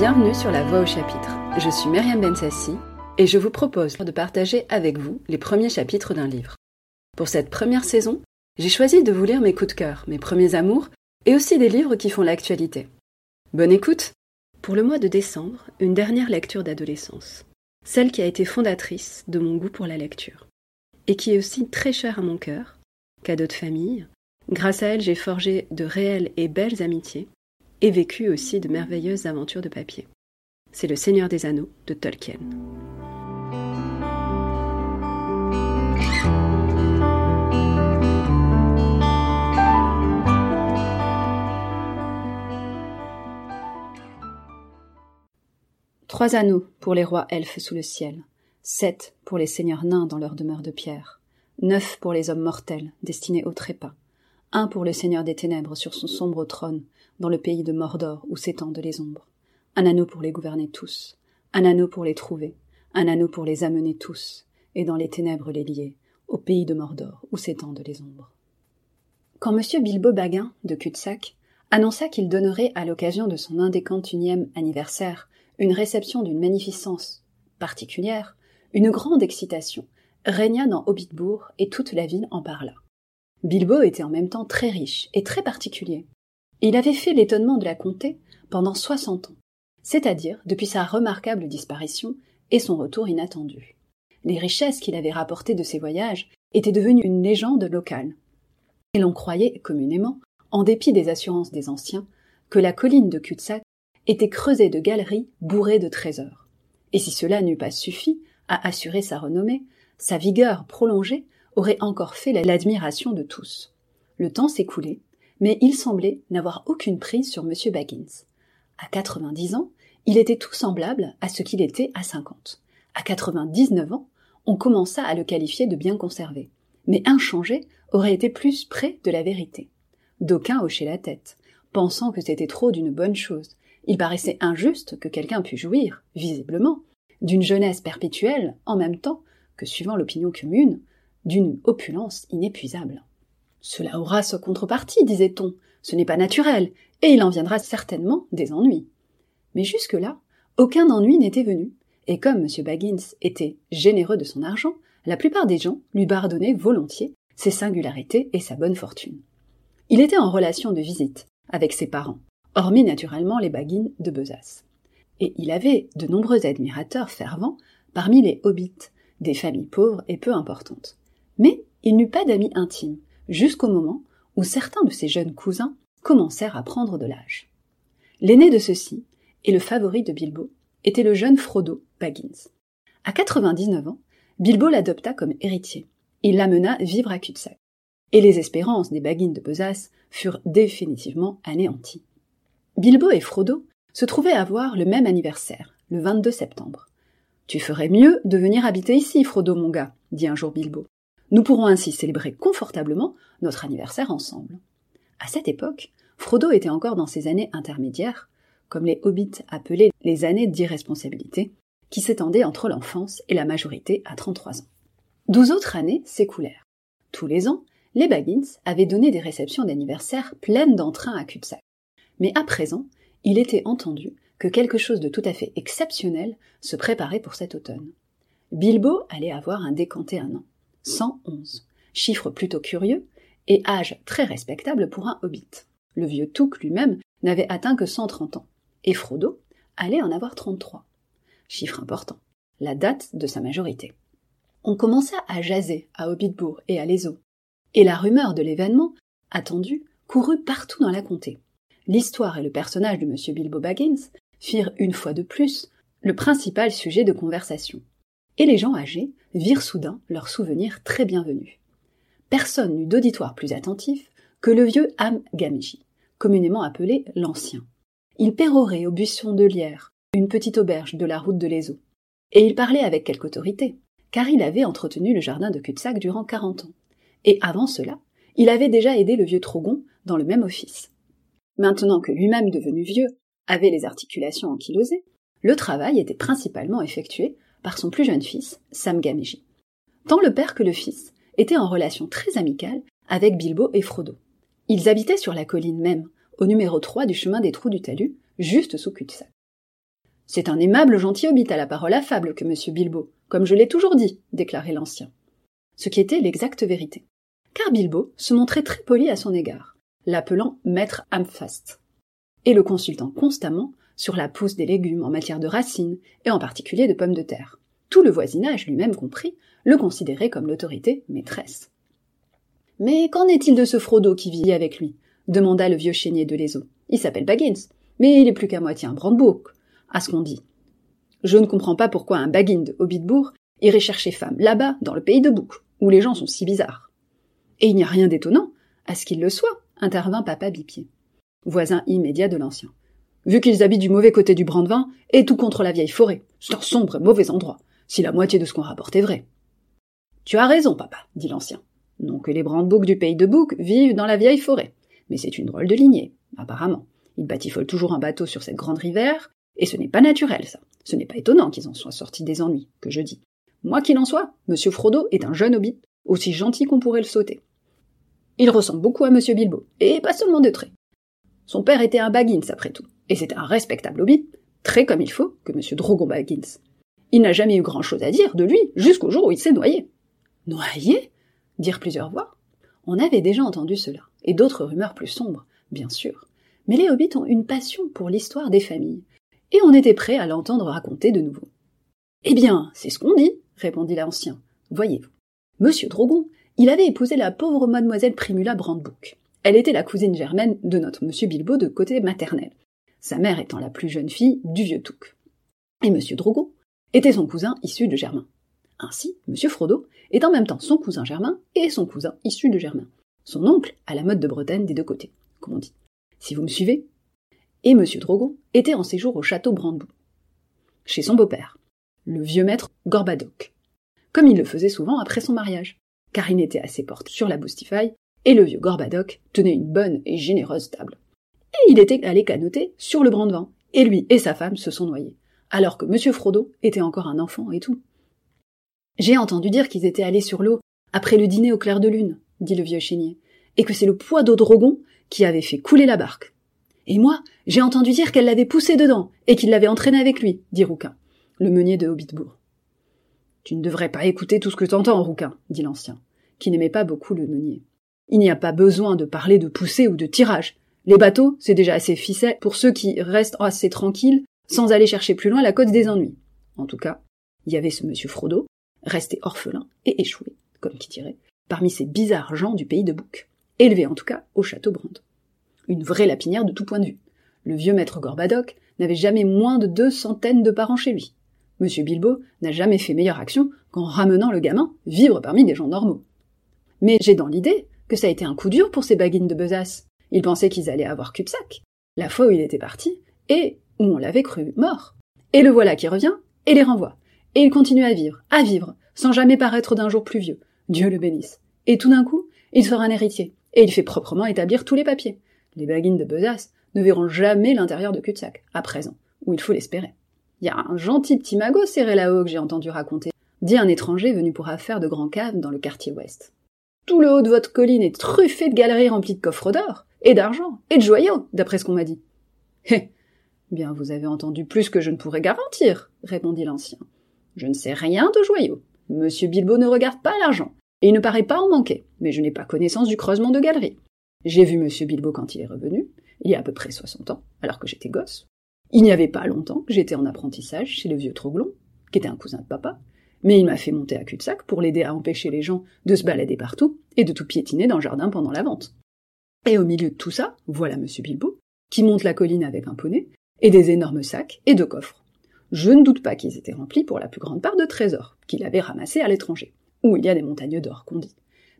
Bienvenue sur La Voix au chapitre. Je suis Myriam Bensassi et je vous propose de partager avec vous les premiers chapitres d'un livre. Pour cette première saison, j'ai choisi de vous lire mes coups de cœur, mes premiers amours et aussi des livres qui font l'actualité. Bonne écoute Pour le mois de décembre, une dernière lecture d'adolescence. Celle qui a été fondatrice de mon goût pour la lecture. Et qui est aussi très chère à mon cœur, cadeau de famille. Grâce à elle, j'ai forgé de réelles et belles amitiés et vécu aussi de merveilleuses aventures de papier. C'est Le Seigneur des Anneaux de Tolkien. Trois anneaux pour les rois elfes sous le ciel, sept pour les seigneurs nains dans leur demeure de pierre, neuf pour les hommes mortels destinés au trépas, un pour le seigneur des ténèbres sur son sombre trône, dans le pays de Mordor où s'étendent les ombres. Un anneau pour les gouverner tous, un anneau pour les trouver, un anneau pour les amener tous, et dans les ténèbres les lier, au pays de Mordor où s'étendent les ombres. Quand M. Bilbo Baguin, de Cutsac, annonça qu'il donnerait à l'occasion de son indécantunième anniversaire une réception d'une magnificence particulière, une grande excitation régna dans Hobbitbourg et toute la ville en parla. Bilbo était en même temps très riche et très particulier. Il avait fait l'étonnement de la comté pendant soixante ans, c'est-à-dire depuis sa remarquable disparition et son retour inattendu. Les richesses qu'il avait rapportées de ses voyages étaient devenues une légende locale. Et l'on croyait communément, en dépit des assurances des anciens, que la colline de Cutsac était creusée de galeries bourrées de trésors. Et si cela n'eût pas suffi à assurer sa renommée, sa vigueur prolongée aurait encore fait l'admiration de tous. Le temps s'écoulait, mais il semblait n'avoir aucune prise sur M. Baggins. À 90 ans, il était tout semblable à ce qu'il était à 50. À 99 ans, on commença à le qualifier de bien conservé. Mais inchangé aurait été plus près de la vérité. D'aucuns hochaient la tête, pensant que c'était trop d'une bonne chose. Il paraissait injuste que quelqu'un pût jouir, visiblement, d'une jeunesse perpétuelle en même temps que, suivant l'opinion commune, d'une opulence inépuisable. Cela aura sa contrepartie, disait-on. Ce n'est pas naturel, et il en viendra certainement des ennuis. Mais jusque-là, aucun ennui n'était venu, et comme M. Baggins était généreux de son argent, la plupart des gens lui pardonnaient volontiers ses singularités et sa bonne fortune. Il était en relation de visite avec ses parents, hormis naturellement les Baggins de Besace. Et il avait de nombreux admirateurs fervents parmi les hobbits, des familles pauvres et peu importantes. Mais il n'eut pas d'amis intimes, jusqu'au moment où certains de ses jeunes cousins commencèrent à prendre de l'âge. L'aîné de ceux-ci, et le favori de Bilbo, était le jeune Frodo Baggins. À 99 ans, Bilbo l'adopta comme héritier. Il l'amena vivre à Cutsac. Et les espérances des Baggins de Besace furent définitivement anéanties. Bilbo et Frodo se trouvaient avoir le même anniversaire, le 22 septembre. Tu ferais mieux de venir habiter ici, Frodo mon gars, dit un jour Bilbo. Nous pourrons ainsi célébrer confortablement notre anniversaire ensemble. À cette époque, Frodo était encore dans ses années intermédiaires, comme les hobbits appelaient les années d'irresponsabilité, qui s'étendaient entre l'enfance et la majorité à 33 ans. Douze autres années s'écoulèrent. Tous les ans, les Baggins avaient donné des réceptions d'anniversaire pleines d'entrain à cul-de-sac. Mais à présent, il était entendu que quelque chose de tout à fait exceptionnel se préparait pour cet automne. Bilbo allait avoir un décanté un an. 111, chiffre plutôt curieux, et âge très respectable pour un hobbit. Le vieux Touk lui-même n'avait atteint que 130 ans, et Frodo allait en avoir 33. Chiffre important, la date de sa majorité. On commença à jaser à Hobbitbourg et à Eaux, et la rumeur de l'événement, attendu, courut partout dans la comté. L'histoire et le personnage de M. Bilbo Baggins firent une fois de plus le principal sujet de conversation et les gens âgés virent soudain leurs souvenirs très bienvenus. Personne n'eut d'auditoire plus attentif que le vieux Am Gamji, communément appelé l'Ancien. Il pérorait au buisson de Lierre, une petite auberge de la route de l'Ezo. Et il parlait avec quelque autorité, car il avait entretenu le jardin de Cutsac durant quarante ans. Et avant cela, il avait déjà aidé le vieux Trogon dans le même office. Maintenant que lui-même devenu vieux avait les articulations ankylosées, le travail était principalement effectué par son plus jeune fils, Sam Gameji. Tant le père que le fils étaient en relation très amicale avec Bilbo et Frodo. Ils habitaient sur la colline même, au numéro 3 du chemin des trous du talus, juste sous cul C'est un aimable gentil hobbit à la parole affable que monsieur Bilbo, comme je l'ai toujours dit, déclarait l'ancien. Ce qui était l'exacte vérité. Car Bilbo se montrait très poli à son égard, l'appelant maître Amphast, et le consultant constamment sur la pousse des légumes en matière de racines, et en particulier de pommes de terre. Tout le voisinage, lui-même compris, le considérait comme l'autorité maîtresse. Mais qu'en est-il de ce Frodo qui vit avec lui? demanda le vieux chénier de l'Eso. Il s'appelle Baggins, mais il est plus qu'à moitié un Brandebourg, à ce qu'on dit. Je ne comprends pas pourquoi un Baggin de Hobbitbourg irait chercher femme là-bas, dans le pays de Bouc, où les gens sont si bizarres. Et il n'y a rien d'étonnant à ce qu'il le soit, intervint papa Bipied, voisin immédiat de l'ancien. Vu qu'ils habitent du mauvais côté du Brandevin et tout contre la vieille forêt, c'est un sombre et mauvais endroit, si la moitié de ce qu'on rapporte est vrai. Tu as raison, papa, dit l'ancien. Non que les Brandeboucs du pays de Bouc vivent dans la vieille forêt, mais c'est une drôle de lignée, apparemment. Ils batifolent toujours un bateau sur cette grande rivière, et ce n'est pas naturel, ça. Ce n'est pas étonnant qu'ils en soient sortis des ennuis, que je dis. Moi qu'il en soit, Monsieur Frodo est un jeune hobbit, aussi gentil qu'on pourrait le sauter. Il ressemble beaucoup à Monsieur Bilbo, et pas seulement de traits. Son père était un Baggins, après tout, et c'est un respectable hobbit, très comme il faut, que Monsieur Drogon Baggins. Il n'a jamais eu grand-chose à dire de lui, jusqu'au jour où il s'est noyé. Noyé? Dirent plusieurs voix? On avait déjà entendu cela, et d'autres rumeurs plus sombres, bien sûr. Mais les hobbits ont une passion pour l'histoire des familles, et on était prêt à l'entendre raconter de nouveau. Eh bien, c'est ce qu'on dit, répondit l'ancien. Voyez-vous. Monsieur Drogon, il avait épousé la pauvre mademoiselle Primula Brandebook. Elle était la cousine germaine de notre monsieur Bilbo de côté maternel, sa mère étant la plus jeune fille du vieux Touc. Et monsieur Drogon était son cousin issu de Germain. Ainsi, monsieur Frodo est en même temps son cousin Germain et son cousin issu de Germain. Son oncle a la mode de Bretagne des deux côtés, comme on dit. Si vous me suivez, et M. Drogon était en séjour au château Brandebourg, chez son beau-père, le vieux maître Gorbadoc, comme il le faisait souvent après son mariage, car il n'était assez porte sur la boustifaille, et le vieux Gorbadoc tenait une bonne et généreuse table. Et il était allé canoter sur le Brandevin, et lui et sa femme se sont noyés, alors que M. Frodo était encore un enfant et tout. J'ai entendu dire qu'ils étaient allés sur l'eau après le dîner au clair de lune, dit le vieux chénier, et que c'est le poids d'eau Drogon qui avait fait couler la barque. Et moi, j'ai entendu dire qu'elle l'avait poussé dedans, et qu'il l'avait entraîné avec lui, dit Rouquin, le meunier de Hobbitbourg. Tu ne devrais pas écouter tout ce que t'entends, Rouquin, dit l'ancien, qui n'aimait pas beaucoup le meunier. Il n'y a pas besoin de parler de poussée ou de tirage. Les bateaux, c'est déjà assez ficelle pour ceux qui restent assez tranquilles sans aller chercher plus loin la côte des ennuis. En tout cas, il y avait ce monsieur Frodo, resté orphelin et échoué, comme qui dirait, parmi ces bizarres gens du pays de Bouc, élevé en tout cas au château Brand une vraie lapinière de tout point de vue. Le vieux maître Gorbadoc n'avait jamais moins de deux centaines de parents chez lui. Monsieur Bilbo n'a jamais fait meilleure action qu'en ramenant le gamin vivre parmi des gens normaux. Mais j'ai dans l'idée que ça a été un coup dur pour ces baguines de besace. Ils pensaient qu'ils allaient avoir cul-de-sac, la fois où il était parti, et où on l'avait cru mort. Et le voilà qui revient, et les renvoie. Et il continue à vivre, à vivre, sans jamais paraître d'un jour plus vieux. Dieu le bénisse. Et tout d'un coup, il sera un héritier, et il fait proprement établir tous les papiers. Les baguines de besace ne verront jamais l'intérieur de cul-de-sac, à présent, où il faut l'espérer. Il y a un gentil petit magot serré là-haut que j'ai entendu raconter, dit un étranger venu pour affaire de grand cave dans le quartier ouest. Tout le haut de votre colline est truffé de galeries remplies de coffres d'or, et d'argent, et de joyaux, d'après ce qu'on m'a dit. Hé Bien, vous avez entendu plus que je ne pourrais garantir, répondit l'ancien. Je ne sais rien de joyaux. Monsieur Bilbo ne regarde pas l'argent, et il ne paraît pas en manquer, mais je n'ai pas connaissance du creusement de galeries. J'ai vu Monsieur Bilbo quand il est revenu, il y a à peu près soixante ans, alors que j'étais gosse. Il n'y avait pas longtemps que j'étais en apprentissage chez le vieux Troglon, qui était un cousin de papa, mais il m'a fait monter à cul-de-sac pour l'aider à empêcher les gens de se balader partout et de tout piétiner dans le jardin pendant la vente. Et au milieu de tout ça, voilà Monsieur Bilbo, qui monte la colline avec un poney, et des énormes sacs et deux coffres. Je ne doute pas qu'ils étaient remplis pour la plus grande part de trésors, qu'il avait ramassés à l'étranger, où il y a des montagnes d'or qu'on dit.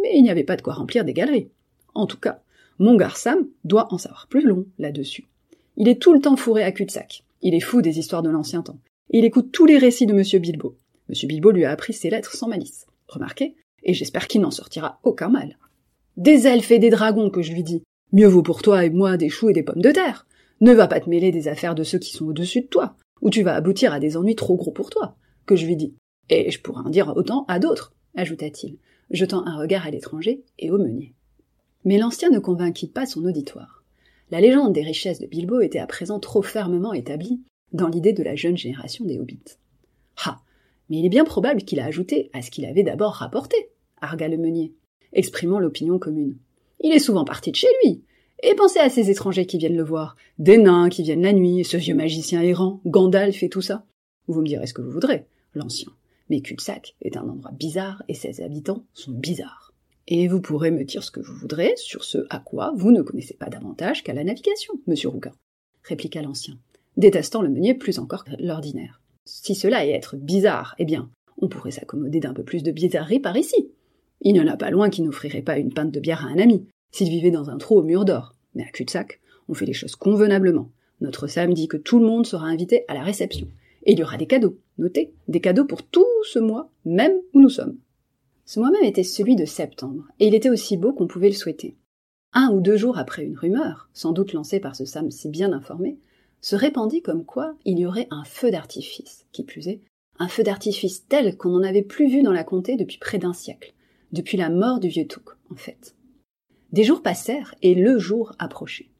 Mais il n'y avait pas de quoi remplir des galeries. En tout cas, mon Sam doit en savoir plus long là-dessus. Il est tout le temps fourré à cul-de-sac. Il est fou des histoires de l'ancien temps. il écoute tous les récits de Monsieur Bilbo. Monsieur Bilbo lui a appris ses lettres sans malice. Remarquez, et j'espère qu'il n'en sortira aucun mal. Des elfes et des dragons, que je lui dis. Mieux vaut pour toi et moi des choux et des pommes de terre. Ne va pas te mêler des affaires de ceux qui sont au-dessus de toi, ou tu vas aboutir à des ennuis trop gros pour toi, que je lui dis. Et je pourrais en dire autant à d'autres, ajouta-t-il, jetant un regard à l'étranger et au meunier. Mais l'ancien ne convainquit pas son auditoire. La légende des richesses de Bilbo était à présent trop fermement établie, dans l'idée de la jeune génération des hobbits. Ah. Mais il est bien probable qu'il a ajouté à ce qu'il avait d'abord rapporté, arga le meunier, exprimant l'opinion commune. Il est souvent parti de chez lui. Et pensez à ces étrangers qui viennent le voir, des nains qui viennent la nuit, ce vieux magicien errant, Gandalf et tout ça. Vous me direz ce que vous voudrez, l'ancien. Mais cul-de-sac est un endroit bizarre et ses habitants sont bizarres. Et vous pourrez me dire ce que vous voudrez sur ce à quoi vous ne connaissez pas davantage qu'à la navigation, monsieur Rouquin, répliqua l'ancien, détestant le meunier plus encore que l'ordinaire. Si cela est être bizarre, eh bien, on pourrait s'accommoder d'un peu plus de bizarrerie par ici. Il n'y en a pas loin qui n'offrirait pas une pinte de bière à un ami, s'il vivait dans un trou au mur d'or. Mais à cul-de-sac, on fait les choses convenablement. Notre Sam dit que tout le monde sera invité à la réception. Et il y aura des cadeaux. Notez, des cadeaux pour tout ce mois, même où nous sommes. Ce mois même était celui de septembre, et il était aussi beau qu'on pouvait le souhaiter. Un ou deux jours après une rumeur, sans doute lancée par ce Sam si bien informé, se répandit comme quoi il y aurait un feu d'artifice, qui plus est, un feu d'artifice tel qu'on n'en avait plus vu dans la comté depuis près d'un siècle, depuis la mort du vieux Touc, en fait. Des jours passèrent et le jour approchait.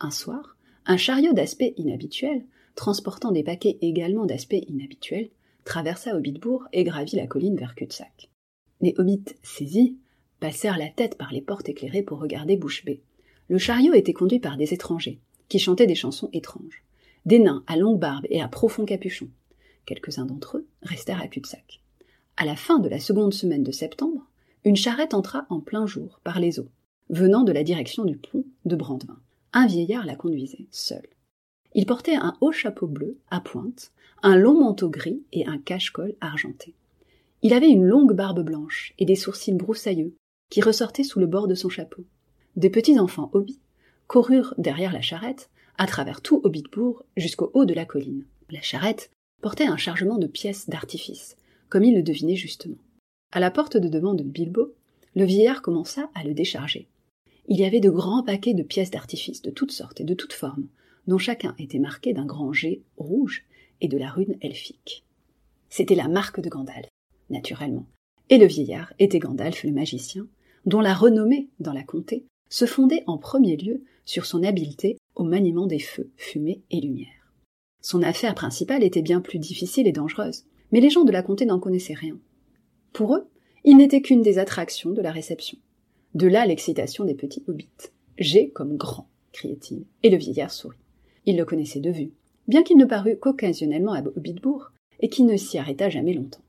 Un soir, un chariot d'aspect inhabituel, transportant des paquets également d'aspect inhabituel, traversa Hobbitbourg et gravit la colline vers Cul-de-Sac. Les hobbits, saisis, passèrent la tête par les portes éclairées pour regarder Bouche. Le chariot était conduit par des étrangers, qui chantaient des chansons étranges. Des nains à longue barbe et à profond capuchon. Quelques-uns d'entre eux restèrent à Cul-de-Sac. À la fin de la seconde semaine de septembre, une charrette entra en plein jour par les eaux, venant de la direction du pont de Brandevin. Un vieillard la conduisait, seul. Il portait un haut chapeau bleu, à pointe, un long manteau gris et un cache-col argenté. Il avait une longue barbe blanche et des sourcils broussailleux qui ressortaient sous le bord de son chapeau. Des petits enfants hobbits coururent derrière la charrette, à travers tout Hobbitbourg jusqu'au haut de la colline. La charrette portait un chargement de pièces d'artifice, comme il le devinait justement. À la porte de devant de Bilbo, le vieillard commença à le décharger. Il y avait de grands paquets de pièces d'artifice de toutes sortes et de toutes formes, dont chacun était marqué d'un grand G rouge et de la rune elfique. C'était la marque de Gandalf, naturellement. Et le vieillard était Gandalf le magicien, dont la renommée dans la comté se fondait en premier lieu sur son habileté au maniement des feux, fumée et lumière. Son affaire principale était bien plus difficile et dangereuse, mais les gens de la comté n'en connaissaient rien. Pour eux, il n'était qu'une des attractions de la réception. De là l'excitation des petits hobbits. J'ai comme grand, criait-il, et le vieillard sourit. Il le connaissait de vue, bien qu'il ne parût qu'occasionnellement à Hobbitbourg, et qu'il ne s'y arrêta jamais longtemps.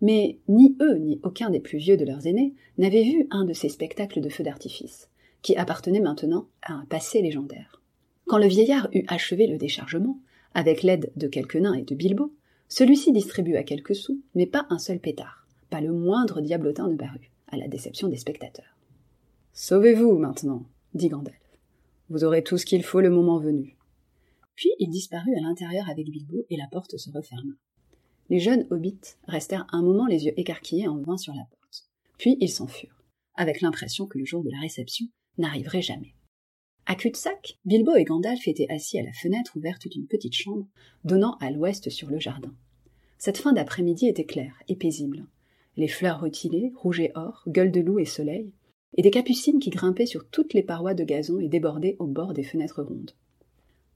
Mais ni eux, ni aucun des plus vieux de leurs aînés n'avaient vu un de ces spectacles de feux d'artifice, qui appartenait maintenant à un passé légendaire. Quand le vieillard eut achevé le déchargement, avec l'aide de quelques nains et de Bilbo, celui-ci distribua quelques sous, mais pas un seul pétard, pas le moindre diablotin ne parut, à la déception des spectateurs. Sauvez-vous maintenant, dit Gandalf. Vous aurez tout ce qu'il faut le moment venu. Puis il disparut à l'intérieur avec Bilbo et la porte se referma. Les jeunes hobbits restèrent un moment les yeux écarquillés en vain sur la porte. Puis ils s'en furent, avec l'impression que le jour de la réception n'arriverait jamais. À cul-de-sac, Bilbo et Gandalf étaient assis à la fenêtre ouverte d'une petite chambre donnant à l'ouest sur le jardin. Cette fin d'après-midi était claire et paisible. Les fleurs rutilées, rouges et or, gueules de loup et soleil, et des capucines qui grimpaient sur toutes les parois de gazon et débordaient au bord des fenêtres rondes.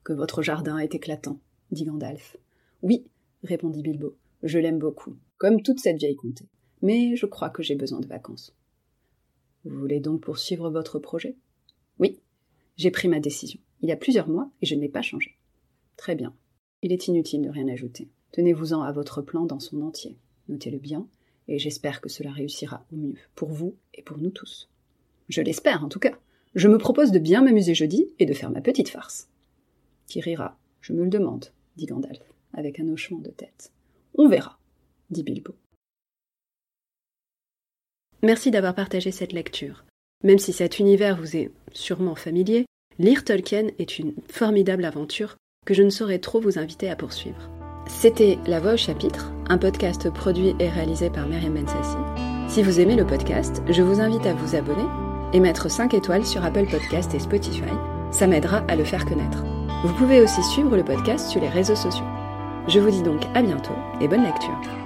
Que votre jardin est éclatant, dit Gandalf. Oui, répondit Bilbo, je l'aime beaucoup, comme toute cette vieille comté. Mais je crois que j'ai besoin de vacances. Vous voulez donc poursuivre votre projet? Oui, j'ai pris ma décision. Il y a plusieurs mois et je n'ai pas changé. Très bien. Il est inutile de rien ajouter. Tenez-vous-en à votre plan dans son entier. Notez-le bien, et j'espère que cela réussira au mieux, pour vous et pour nous tous. Je l'espère, en tout cas. Je me propose de bien m'amuser jeudi et de faire ma petite farce. Qui rira Je me le demande, dit Gandalf, avec un hochement de tête. On verra, dit Bilbo. Merci d'avoir partagé cette lecture. Même si cet univers vous est sûrement familier, lire Tolkien est une formidable aventure que je ne saurais trop vous inviter à poursuivre. C'était La Voix au chapitre, un podcast produit et réalisé par Myriam Bensassi. Si vous aimez le podcast, je vous invite à vous abonner et mettre 5 étoiles sur Apple Podcast et Spotify. Ça m'aidera à le faire connaître. Vous pouvez aussi suivre le podcast sur les réseaux sociaux. Je vous dis donc à bientôt et bonne lecture.